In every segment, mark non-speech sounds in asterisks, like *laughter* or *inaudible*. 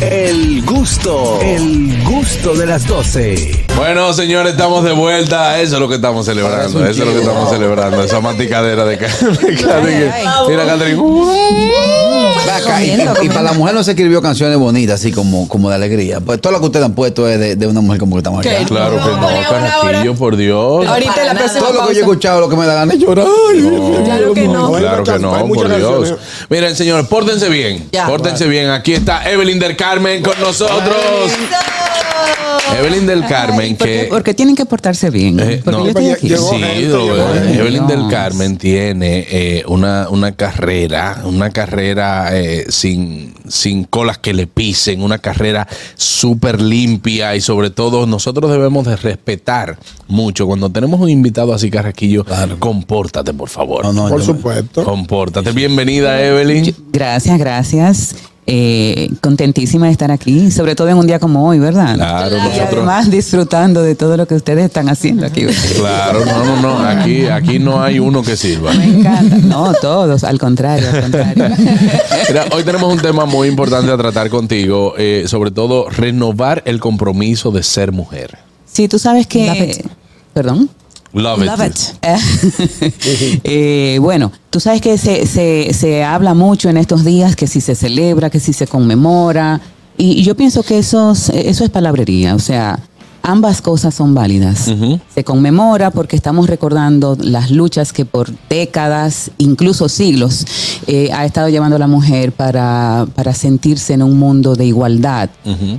El gusto, el gusto de las 12. Bueno, señores, estamos de vuelta. Eso es lo que estamos celebrando. Eso es lo que estamos celebrando. Esa maticadera de Catherine. Mira, Catherine. Acá, y, y para la mujer no se escribió canciones bonitas, así como, como de alegría. Pues todo lo que ustedes han puesto es de, de una mujer como que estamos aquí. Claro que no, Carraquillo, por Dios. Ahorita la próxima Todo lo que yo he escuchado, lo que me da ganas es llorar. Claro que no. Claro que no, por Dios. Miren, señores, pórtense bien. Ya. Pórtense bien. Aquí está Evelyn del Carmen con nosotros. Evelyn del Carmen, Porque, que. porque tienen que portarse bien. Eh, porque no. yo estoy aquí. Llegó Sí, gente, lo- llegó gente. Evelyn del. Carmen tiene eh, una, una carrera, una carrera eh, sin, sin colas que le pisen, una carrera súper limpia y sobre todo nosotros debemos de respetar mucho. Cuando tenemos un invitado así, Carraquillo, compórtate, por favor. No, no, Por yo- supuesto. Compórtate. Bienvenida, Evelyn. Gracias, gracias. Eh, contentísima de estar aquí, sobre todo en un día como hoy, ¿verdad? Claro, Y nosotros. además disfrutando de todo lo que ustedes están haciendo aquí. Claro, no, no, no. Aquí, aquí no hay uno que sirva. Me encanta. No, todos, al contrario, al contrario. *laughs* Mira, hoy tenemos un tema muy importante a tratar contigo, eh, sobre todo renovar el compromiso de ser mujer. Sí, tú sabes que... Perdón. Love, Love it. it. *laughs* Eh, bueno, tú sabes que se, se, se habla mucho en estos días que si se celebra, que si se conmemora, y, y yo pienso que eso es, eso es palabrería, o sea, ambas cosas son válidas. Se conmemora porque estamos recordando las luchas que por décadas, incluso siglos, eh, ha estado llevando la mujer para, para sentirse en un mundo de igualdad.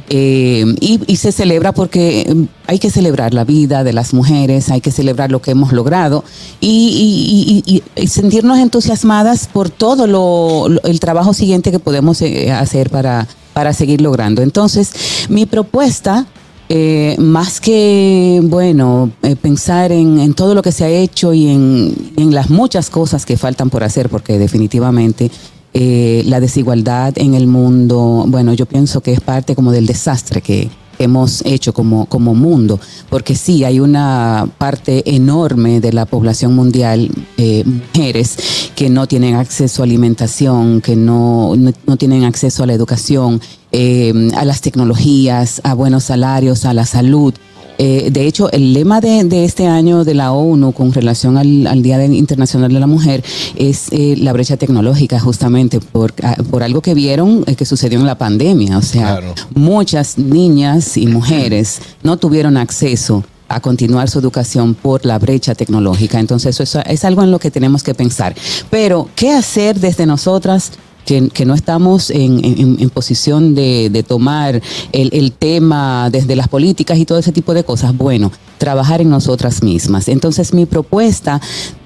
Eh, y, y se celebra porque eh, hay que celebrar la vida de las mujeres, hay que celebrar lo que hemos logrado y, y- y- y- y sentirnos entusiasmadas por todo lo, lo- el trabajo siguiente que podemos eh, hacer para, para seguir logrando. Entonces, mi propuesta, eh, más que, bueno, eh, pensar en, en todo lo que se ha hecho y en, las muchas cosas que faltan por hacer, porque definitivamente eh, la desigualdad en el mundo, bueno, yo pienso que es parte como del desastre que hemos hecho como, como mundo, porque sí, hay una parte enorme de la población mundial, eh, mujeres, que no tienen acceso a alimentación, que no, no tienen acceso a la educación, eh, a las tecnologías, a buenos salarios, a la salud. Eh, de hecho, el lema de, de este año de la ONU con relación al, al Día Internacional de la Mujer es eh, la brecha tecnológica, justamente por, por algo que vieron eh, que sucedió en la pandemia. O sea, Claro. muchas niñas y mujeres no tuvieron acceso a continuar su educación por la brecha tecnológica. Entonces, eso es, es algo en lo que tenemos que pensar. Pero, ¿qué hacer desde nosotras? Que, no estamos en, en- posición de, de tomar el, el tema desde las políticas y todo ese tipo de cosas. Bueno, trabajar en nosotras mismas. Entonces, mi propuesta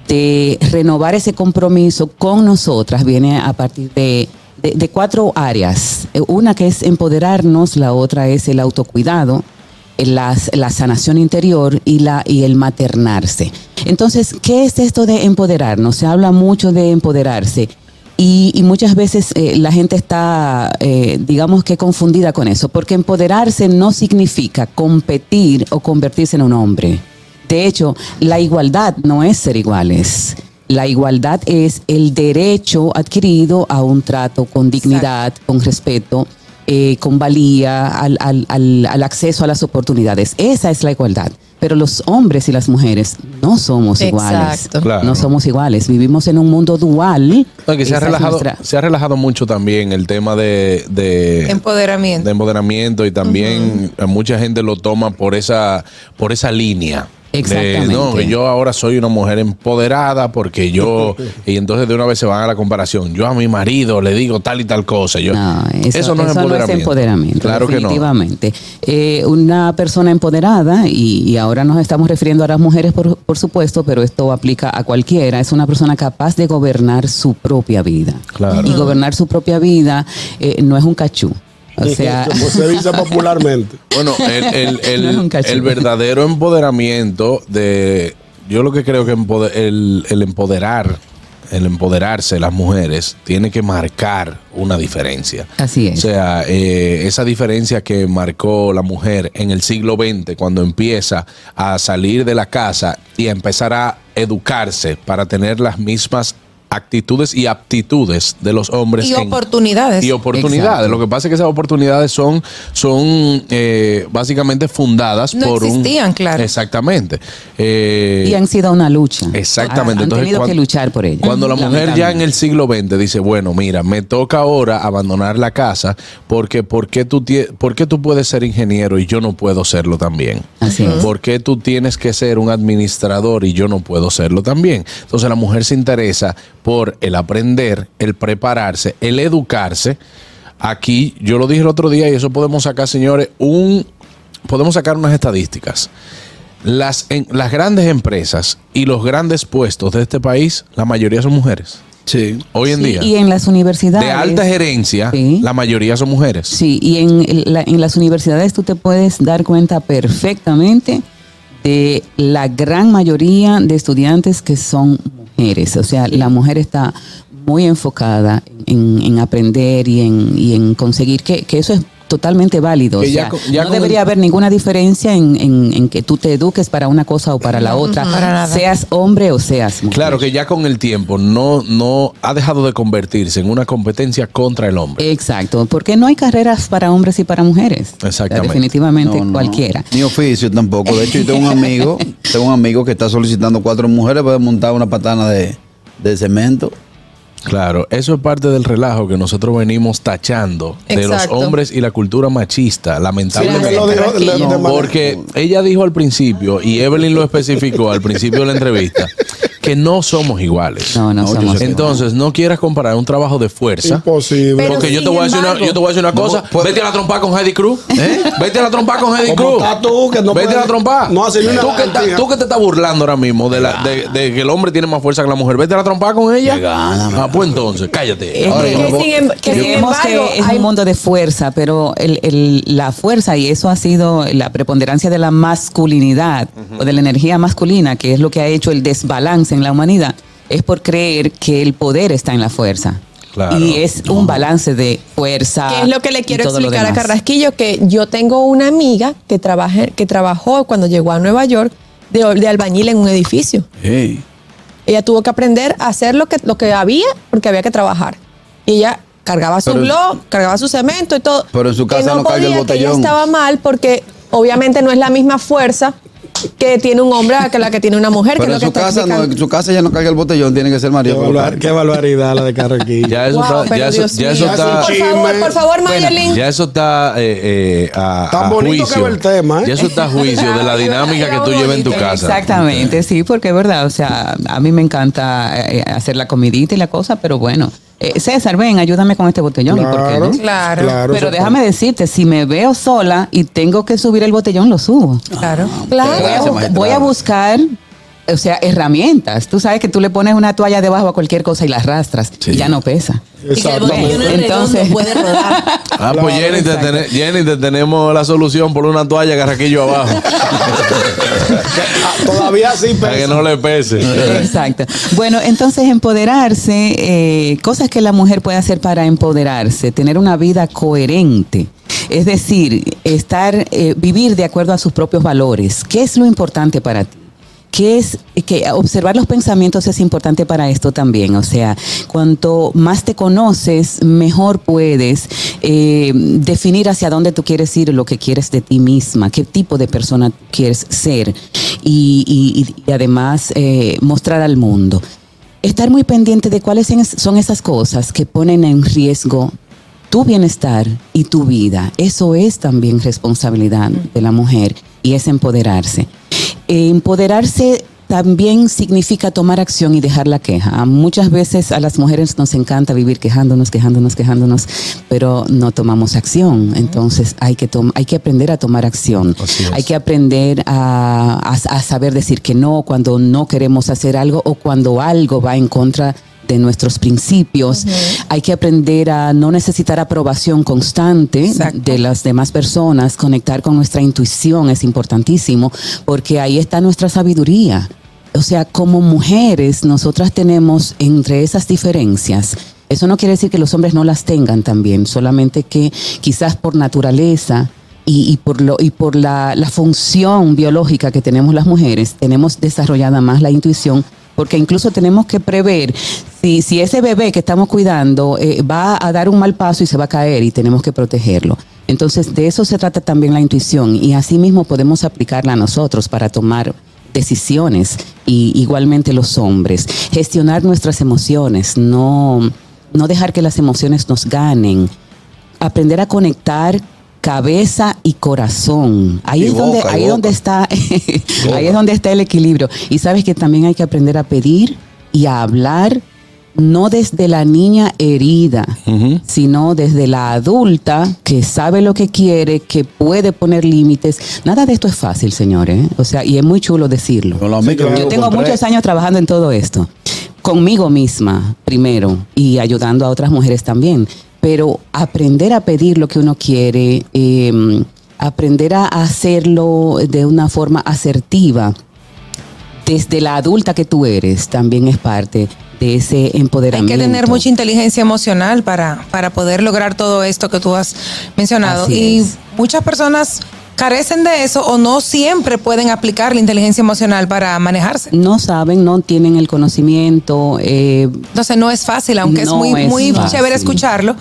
de renovar ese compromiso con nosotras viene a partir de, de- de cuatro áreas. Eh, Una que es empoderarnos, la otra es el autocuidado, eh, la, la sanación interior y, la, y el maternarse. Entonces, ¿qué es esto de empoderarnos? Se habla mucho de empoderarse. Y, y muchas veces eh, la gente está, eh, digamos que confundida con eso, porque empoderarse no significa competir o convertirse en un hombre. De hecho, la igualdad no es ser iguales. La igualdad es el derecho adquirido a un trato con dignidad, con respeto, eh, con valía, al, al- al- al acceso a las oportunidades. Esa es la igualdad. Pero los hombres y las mujeres no somos iguales. Claro. No somos iguales. Vivimos en un mundo dual. No, que se ha, relajado, nuestra- se ha relajado mucho también el tema de, de, Empoderamiento. de empoderamiento y también mucha gente lo toma por esa, por esa línea. De, Exactamente. no, yo ahora soy una mujer empoderada porque yo, *laughs* y entonces de una vez se van a la comparación. Yo a mi marido le digo tal y tal cosa. Yo, No, eso, no es eso empoderamiento. empoderamiento, Claro que no. definitivamente. Eh, una persona empoderada, y, y ahora nos estamos refiriendo a las mujeres, por, por supuesto, pero esto aplica a cualquiera, es una persona capaz de gobernar su propia vida. Claro. Y gobernar su propia vida eh, no es un cachú. O sea, Como se dice *laughs* popularmente. Bueno, el, el- *laughs* el- el verdadero empoderamiento de. Yo lo que creo que empoder- el, el empoderar, el empoderarse de las mujeres, tiene que marcar una diferencia. así O es. sea, eh, esa diferencia que marcó la mujer en el siglo XX, cuando empieza a salir de la casa y a empezar a educarse para tener las mismas actitudes y aptitudes de los hombres. Y en- oportunidades. Y oportunidades. Exacto. Lo que pasa es que esas oportunidades son, son eh, básicamente fundadas No por existían, un... claro. Exactamente. Eh, Y han sido una lucha. Exactamente. Han, han Entonces, tenido cuan- que luchar por ello. Cuando la mujer ya en el siglo XX dice, bueno, mira, me toca ahora abandonar la casa porque ¿por qué tú, por qué tú puedes ser ingeniero y yo no puedo serlo también? Así es. ¿Por qué tú tienes que ser un administrador y yo no puedo serlo también? Entonces la mujer se interesa por el aprender, el prepararse, el educarse. Aquí, yo lo dije el otro día y eso podemos sacar, señores, un podemos sacar unas estadísticas. Las, en- las grandes empresas y los grandes puestos de este país, la mayoría son mujeres. Sí. Hoy en Sí, día. Y en las universidades. de alta gerencia, Sí. la mayoría son mujeres. Sí, y en, la- en las universidades tú te puedes dar cuenta perfectamente de la gran mayoría de estudiantes que son mujeres. O sea, la mujer está muy enfocada en, en aprender y en, y en conseguir que, que eso es totalmente válido. Que O ya sea, con- ya no debería el- haber ninguna diferencia en, en- en que tú te eduques para una cosa o para la otra, para seas hombre o seas mujer. Claro que ya con el tiempo no, no ha dejado de convertirse en una competencia contra el hombre. Exacto, porque no hay carreras para hombres y para mujeres. Exactamente. Definitivamente No, no. cualquiera. Ni oficio tampoco. De hecho, yo tengo un amigo, *laughs* tengo un amigo que está solicitando cuatro mujeres para montar una patana de, de cemento. Claro, eso es parte del relajo que nosotros venimos tachando de los hombres y la cultura machista, lamentablemente. Porque ella dijo al principio, y Evelyn lo especificó al principio de la entrevista, que no somos iguales. No, no, No, somos. Entonces, no quieras comparar un trabajo de fuerza. Imposible. Pero Porque yo te, voy a decir una, yo te voy a decir una cosa. pues- Vete a la trompa con Heidi Cruz. *laughs* Vete a la trompa con Heidi Cruz. estás tú, que no Vete a la trompa. no hace una tú, que tú que te estás burlando ahora mismo de, la, de, de que el hombre tiene más fuerza que la mujer. Vete a la trompa con ella. Gana, ah, pues entonces, cállate. Es Ahora, que- sin, em- que sin Creemos embargo, que es hay- un mundo de fuerza, pero el- el- la fuerza, y eso ha sido la preponderancia de la masculinidad o de la energía masculina, que es lo que ha hecho el desbalance en la humanidad, es por creer que el poder está en la fuerza. Claro. Y es un balance de fuerza. que es lo que le quiero explicar a. Carrasquillo, que yo tengo una amiga que, trabaja, que trabajó cuando llegó a Nueva York de, de albañil en un edificio. Ella tuvo que aprender a hacer lo que, lo que había porque había que trabajar. Y ella cargaba su Pero- blog, cargaba su cemento y todo. Pero en su Que casa no carga el podía, que ella botellón. estaba mal porque obviamente no es la misma fuerza que tiene un hombre que la que tiene una mujer. que Pero es en lo que su está casa, no, en su casa ya no carga el botellón, tiene que ser Qué, María. que qué barbaridad la de Carrequillo. Ya eso Wow, está, ya eso, ya eso está, Por favor, por favor, Mayelin. ya eso está eh, eh, a, Tan a bonito que juicio. va el tema, ¿eh? Ya eso está a juicio de la *laughs* dinámica que tú llevas en tu casa. Exactamente, sí, porque es verdad, o sea, a mí me encanta eh, hacer la comidita y la cosa, pero bueno. Eh, César, ven, ayúdame con este botellón. ¿y por qué Claro, no? Claro. claro, Pero déjame decirte, si me veo sola y tengo que subir el botellón, lo subo. Claro, claro. Voy a buscar, o sea, herramientas. Tú sabes que tú le pones una toalla debajo a cualquier cosa y la arrastras Sí. y ya no pesa. Es Entonces- puede rodar. *laughs* Ah, pues Jenny te, exacto. tene- Jenny, te tenemos la solución por una toalla garraquillo abajo. *laughs* *laughs* Todavía sí para que pesa. no le pese. Exacto. Bueno, entonces empoderarse, eh, cosas que la mujer puede hacer para empoderarse, tener una vida coherente. Es decir, estar, eh, vivir de acuerdo a sus propios valores. ¿Qué es lo importante para ti? ¿Qué es que observar los pensamientos es importante para esto también? O sea, cuanto más te conoces, mejor puedes eh, definir hacia dónde tú quieres ir, lo que quieres de ti misma, qué tipo de persona quieres ser y, además eh, mostrar al mundo. Estar muy pendiente de cuáles son esas cosas que ponen en riesgo tu bienestar y tu vida. Eso es también responsabilidad de la mujer y es empoderarse. Eh, empoderarse también significa tomar acción y dejar la queja. Muchas veces a las mujeres nos encanta vivir quejándonos, quejándonos, quejándonos, pero no tomamos acción. Entonces hay que, hay que aprender a tomar acción. Hay que aprender a, a- a saber decir que no cuando no queremos hacer algo o cuando algo va en contra de nuestros principios. Hay que aprender a no necesitar aprobación constante Exacto. de las demás personas, conectar con nuestra intuición es importantísimo, porque ahí está nuestra sabiduría. O sea, como mujeres, nosotras tenemos entre esas diferencias. Eso no quiere decir que los hombres no las tengan también, solamente que quizás por naturaleza y, y por, lo, y por la, la función biológica que tenemos las mujeres, tenemos desarrollada más la intuición porque incluso tenemos que prever si, si ese bebé que estamos cuidando eh, va a dar un mal paso y se va a caer y tenemos que protegerlo. Entonces, de eso se trata también la intuición y así mismo podemos aplicarla a nosotros para tomar decisiones y igualmente los hombres. Gestionar nuestras emociones, no, no dejar que las emociones nos ganen. Aprender a conectar cabeza y corazón. Ahí Y es donde, boca, ahí es boca. donde está, *laughs* ahí es donde está el equilibrio. Y sabes que también hay que aprender a pedir y a hablar no desde la niña herida, sino desde la adulta que sabe lo que quiere, que puede poner límites. Nada de esto es fácil, señores. ¿eh? O sea, y es muy chulo decirlo. Yo tengo muchos años trabajando en todo esto. Conmigo misma, primero, y ayudando a otras mujeres también. Pero aprender a pedir lo que uno quiere, eh, aprender a hacerlo de una forma asertiva, desde la adulta que tú eres, también es parte de ese Hay empoderamiento. que tener mucha inteligencia emocional para, para poder lograr todo esto que tú has mencionado. Así y es. muchas personas carecen de eso o no siempre pueden aplicar la inteligencia emocional para manejarse. No saben, no tienen el conocimiento. eh, Entonces no es fácil, aunque es muy, es muy fácil. chévere escucharlo,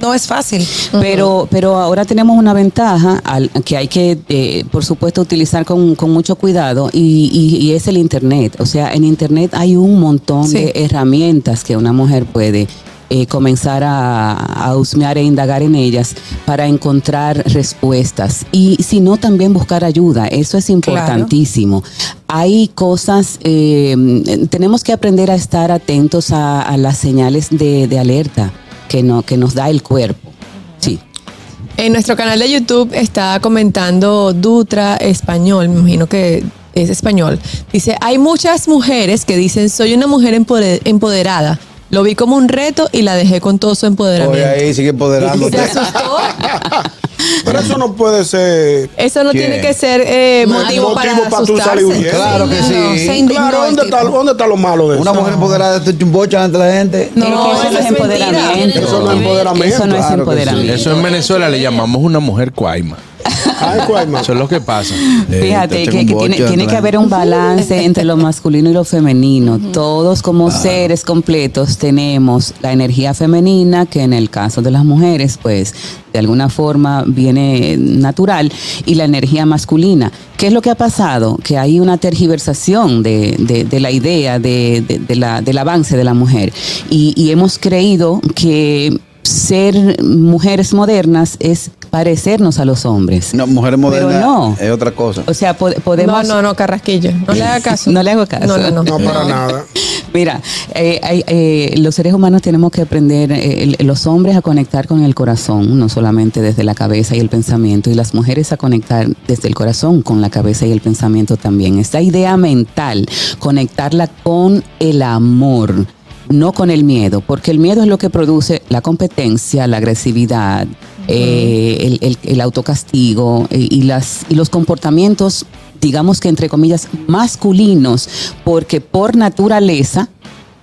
no es fácil. Pero, pero ahora tenemos una ventaja al- que hay que, eh, por supuesto, utilizar con, con mucho cuidado y, y- y es el Internet. O sea, en Internet hay un montón Sí. de herramientas que una mujer puede eh, comenzar a, a husmear e indagar en ellas para encontrar respuestas. Y si no, también buscar ayuda. Eso es importantísimo. Hay cosas, eh, tenemos que aprender a estar atentos a, a las señales de, de alerta que, no, que nos da el cuerpo. Sí. En nuestro canal de YouTube está comentando Dutra Español, me imagino que es español. Dice, hay muchas mujeres que dicen, soy una mujer empode- empoderada. Lo vi como un reto y la dejé con todo su Oye, empoderamiento. ahí sigue empoderándote. Se asustó. *laughs* Pero eso no puede ser. Eso no ¿Quién? tiene que ser eh, motivo, Motivo para para tú salir asustarse. huyendo. Claro que No, sí. se indignó Claro, ¿dónde está. ¿dónde está lo malo de eso? Una mujer empoderada un boche ante la gente. No, eso eso no es es empoderamiento. Eso no es empoderamiento. Eso no es Claro que sí. empoderamiento. Eso en Venezuela le llamamos una mujer cuaima. Ay, ¿cuál más? Eso es lo que pasa. Eh, Fíjate que, tiene, que haber un balance entre lo masculino y lo femenino. Todos como seres completos tenemos la energía femenina, que en el caso de las mujeres, pues de alguna forma viene natural, y la energía masculina. ¿Qué es lo que ha pasado? Que hay una tergiversación de, de- de la idea de, de- de la- del avance de la mujer. Y, y hemos creído que ser mujeres modernas es parecernos a los hombres. No, mujer moderna Pero no. es otra cosa. O sea, po- podemos... No, no, no, Carrasquillo. No le haga caso. No le hago caso. No, no, no. No, para nada. *laughs* Mira, eh, eh, los seres humanos tenemos que aprender, eh, los hombres a conectar con el corazón, no solamente desde la cabeza y el pensamiento, y las mujeres a conectar desde el corazón con la cabeza y el pensamiento también. Esta idea mental, conectarla con el amor. No con el miedo, porque el miedo es lo que produce la competencia, la agresividad, eh, el, el- el autocastigo eh, y, las, y los comportamientos, digamos que entre comillas, masculinos, porque por naturaleza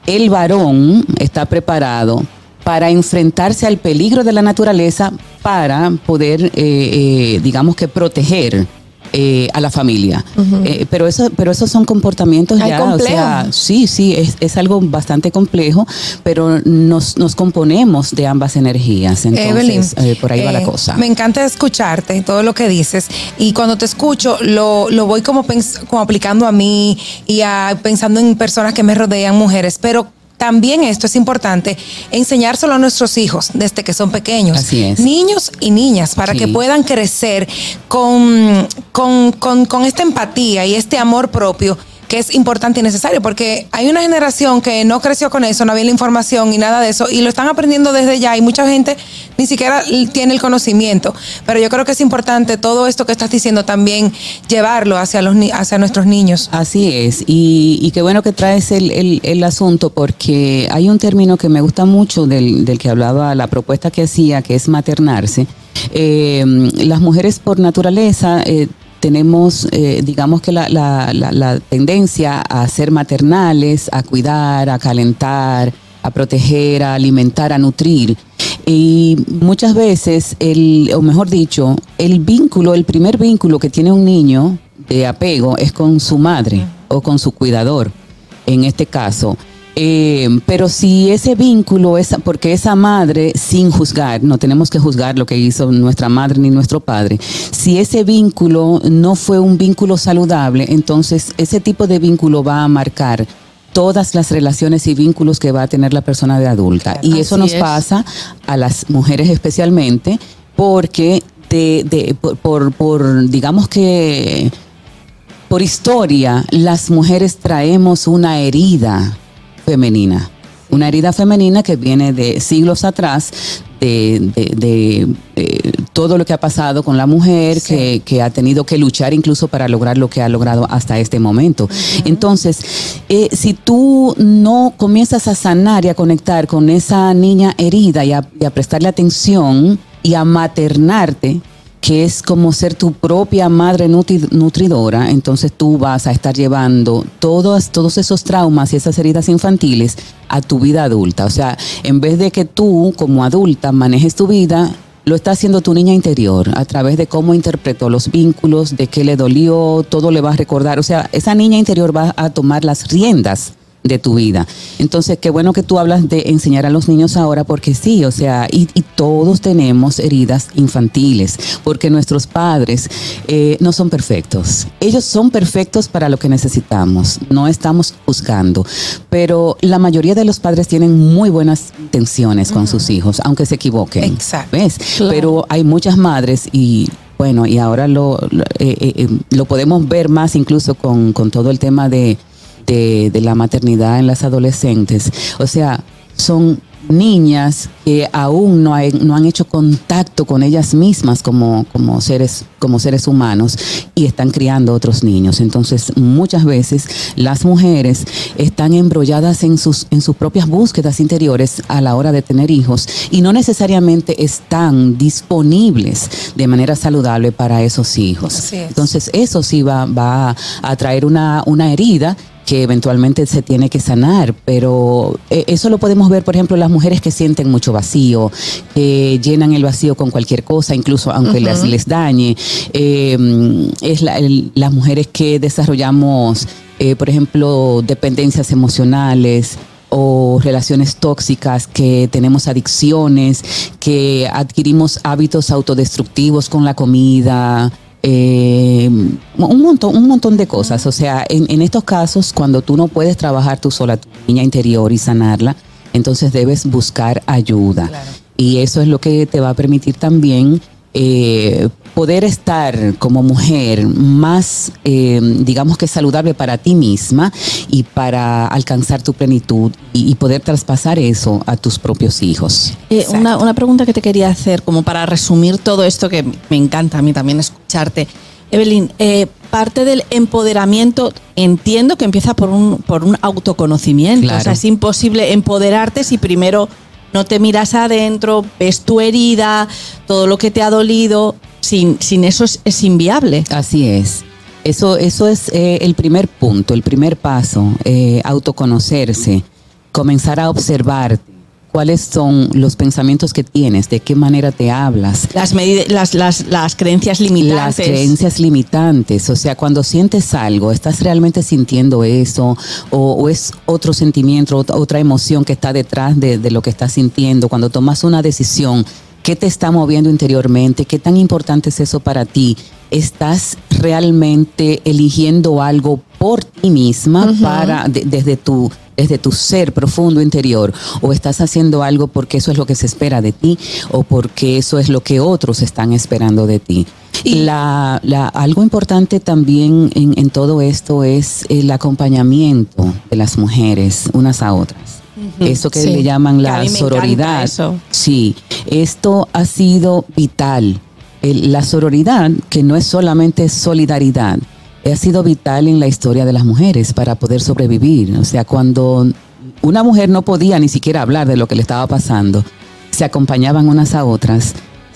el varón está preparado para enfrentarse al peligro de la naturaleza para poder, eh, digamos que proteger eh, a la familia. Eh, pero eso, pero esos son comportamientos Ay, ya, o sea, sí, sí, es, es algo bastante complejo, pero nos, nos componemos de ambas energías. Entonces, Evelyn, eh, por ahí va la cosa. Me encanta escucharte, todo lo que dices. Y cuando te escucho, lo, lo voy como, pens- como aplicando a mí y a, pensando en personas que me rodean, mujeres. Pero también esto es importante, enseñárselo a nuestros hijos desde que son pequeños. Así es. Niños y niñas, para Sí. que puedan crecer con, con, con- con esta empatía y este amor propio que es importante y necesario, porque hay una generación que no creció con eso, no había la información y nada de eso, y lo están aprendiendo desde ya, y mucha gente ni siquiera tiene el conocimiento. Pero yo creo que es importante todo esto que estás diciendo también llevarlo hacia, los, hacia nuestros niños. Así es, y, qué bueno que traes el, el- el asunto porque hay un término que me gusta mucho del, del que hablaba la propuesta que hacía, que es maternarse. Eh, las mujeres por naturaleza eh, tenemos, eh, digamos que la, la- la- la tendencia a ser maternales, a cuidar, a calentar, a proteger, a alimentar, a nutrir. Y muchas veces, el, o mejor dicho, el vínculo, el primer vínculo que tiene un niño de apego es con su madre o con su cuidador. en este caso. Eh, pero si ese vínculo, esa, porque esa madre, sin juzgar, no tenemos que juzgar lo que hizo nuestra madre ni nuestro padre, si ese vínculo no fue un vínculo saludable, entonces ese tipo de vínculo va a marcar todas las relaciones y vínculos que va a tener la persona de adulta. Y eso nos es. pasa a las mujeres especialmente porque de, de- por, por- por, digamos que por historia, las mujeres traemos una herida femenina. Una herida femenina que viene de siglos atrás, de, de- de, eh, todo lo que ha pasado con la mujer, que, que ha tenido que luchar incluso para lograr lo que ha logrado hasta este momento. Entonces, eh, si tú no comienzas a sanar y a conectar con esa niña herida y a, y a prestarle atención y a maternarte, que es como ser tu propia madre nutri- nutridora, entonces tú vas a estar llevando todos, todos esos traumas y esas heridas infantiles a tu vida adulta. O sea, en vez de que tú como adulta manejes tu vida, lo está haciendo tu niña interior a través de cómo interpretó los vínculos, de qué le dolió, todo le va a recordar. O sea, esa niña interior va a tomar las riendas de tu vida. Entonces, qué bueno que tú hablas de enseñar a los niños ahora, porque sí, o sea, y, y todos tenemos heridas infantiles, porque nuestros padres eh, no son perfectos. Ellos son perfectos para lo que necesitamos, no estamos juzgando, pero la mayoría de los padres tienen muy buenas intenciones con sus hijos, aunque se equivoquen. Exacto. ¿Ves? Claro. Pero hay muchas madres y bueno, y ahora lo, lo, eh, eh, eh, lo podemos ver más incluso con, con todo el tema de, de, de la maternidad en las adolescentes. O sea, son niñas que aún no, hay- no han hecho contacto con ellas mismas como, como, seres, como seres humanos y están criando otros niños. Entonces, muchas veces las mujeres están embrolladas en sus, en sus propias búsquedas interiores a la hora de tener hijos y no necesariamente están disponibles de manera saludable para esos hijos. Es. Entonces, eso sí va, va a traer una, una herida que eventualmente se tiene que sanar, pero eh, eso lo podemos ver, por ejemplo, las mujeres que sienten mucho vacío, que llenan el vacío con cualquier cosa, incluso aunque les, les dañe. Eh, es la- el- las mujeres que desarrollamos, eh, por ejemplo, dependencias emocionales, o relaciones tóxicas, que tenemos adicciones, que adquirimos hábitos autodestructivos con la comida, eh, un montón, un montón de cosas. O sea, en, en estos casos, cuando tú no puedes trabajar tú sola tu niña interior y sanarla, entonces debes buscar ayuda. Y eso es lo que te va a permitir también eh, poder estar como mujer más, eh, digamos que saludable para ti misma y para alcanzar tu plenitud y, y poder traspasar eso a tus propios hijos. Eh, una, una pregunta que te quería hacer, como para resumir todo esto que me encanta a mí también escucharte. Evelyn, eh, parte del empoderamiento entiendo que empieza por un, por un autoconocimiento. Claro. O sea, es imposible empoderarte si primero no te miras adentro, ves tu herida, todo lo que te ha dolido. Sin, sin eso es, es inviable. Así es. Eso, eso es eh, el primer punto, el primer paso, eh, autoconocerse, comenzar a observar cuáles son los pensamientos que tienes, de qué manera te hablas, Las, las, las, las creencias las limitantes. creencias limitantes, o sea, cuando sientes algo, ¿estás realmente sintiendo eso? ¿O, o es otro sentimiento, ot- otra emoción que está detrás de, de lo que estás sintiendo? Cuando tomas una decisión, ¿qué te está moviendo interiormente? ¿Qué tan importante es eso para ti? ¿Estás realmente eligiendo algo por ti misma para, de- desde tu desde tu ser profundo interior o estás haciendo algo porque eso es lo que se espera de ti o porque eso es lo que otros están esperando de ti. Y la, la- algo importante también en, en todo esto es el acompañamiento de las mujeres unas a otras. Eso que Sí. le llaman la sororidad. eso. Sí, esto ha sido vital. El- la sororidad, que no es solamente solidaridad, ha sido vital en la historia de las mujeres para poder sobrevivir. O sea, cuando una mujer no podía ni siquiera hablar de lo que le estaba pasando, se acompañaban unas a otras,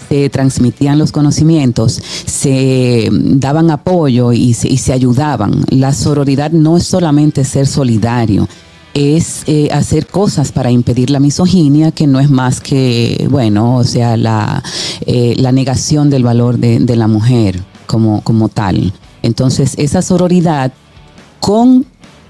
se transmitían los conocimientos, se daban apoyo y se, y se ayudaban. La sororidad no es solamente ser solidario, es eh, hacer cosas para impedir la misoginia, que no es más que, bueno, o sea, la, eh, la negación del valor de, la mujer como tal. Entonces, esa sororidad con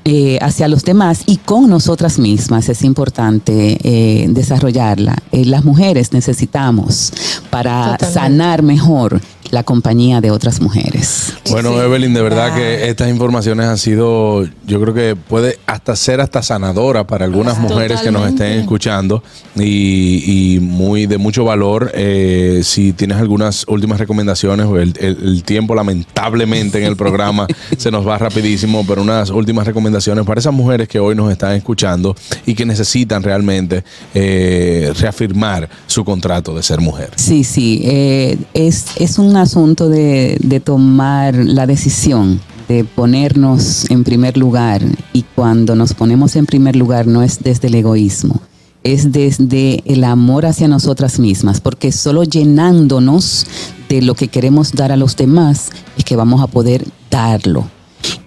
eh, hacia los demás y con nosotras mismas es importante eh, desarrollarla. Eh, las mujeres necesitamos para Totalmente. sanar mejor la compañía de otras mujeres. Bueno, Sí. Evelyn, de verdad Ah. que estas informaciones han sido, yo creo que puede hasta ser hasta sanadora para algunas mujeres que nos estén escuchando y, y muy de mucho valor. Eh, si tienes algunas últimas recomendaciones, el, el- el tiempo lamentablemente en el programa *laughs* se nos va rapidísimo, pero unas últimas recomendaciones para esas mujeres que hoy nos están escuchando y que necesitan realmente eh, reafirmar su contrato de ser mujer. Sí, sí, eh, es, es un asunto de, de tomar la decisión de ponernos en primer lugar y cuando nos ponemos en primer lugar no es desde el egoísmo, es desde el amor hacia nosotras mismas, porque solo llenándonos de lo que queremos dar a los demás es que vamos a poder darlo.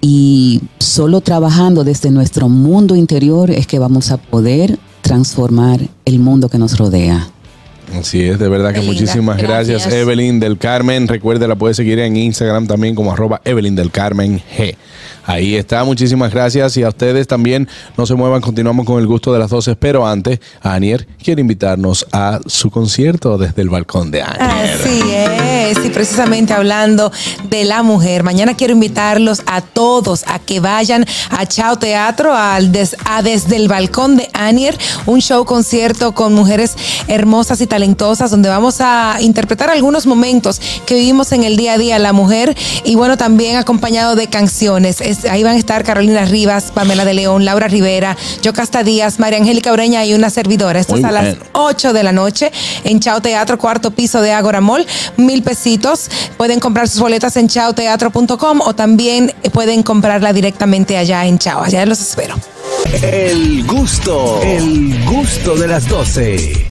Y solo trabajando desde nuestro mundo interior es que vamos a poder transformar el mundo que nos rodea. Así es, de verdad que linda. muchísimas gracias. Gracias. Evelyn del Carmen. Recuerde, la puede seguir en Instagram también como arroba Evelyn del Carmen G. Ahí está, muchísimas gracias. Y a ustedes también, no se muevan, continuamos con el gusto de las 12. Pero antes, Anier quiere invitarnos a su concierto desde el balcón de Anier. Así es, y precisamente hablando de la mujer, mañana quiero invitarlos a todos a que vayan a Chao Teatro, a Desde el Balcón de Anier, un show concierto con mujeres hermosas y talentosas, donde vamos a interpretar algunos momentos que vivimos en el día a día la mujer, y bueno, también acompañado de canciones. Es- ahí van a estar Carolina Rivas, Pamela de León, Laura Rivera, Yocasta Díaz, María Angélica Ureña y una servidora. Esto Muy es a las bueno. 8 de la noche en Chao Teatro, cuarto piso de Agora Mall, mil pesitos. Pueden comprar sus boletas en chaoteatro.com o también pueden comprarla directamente allá en Chao. Allá los espero. El gusto, el gusto de las 12.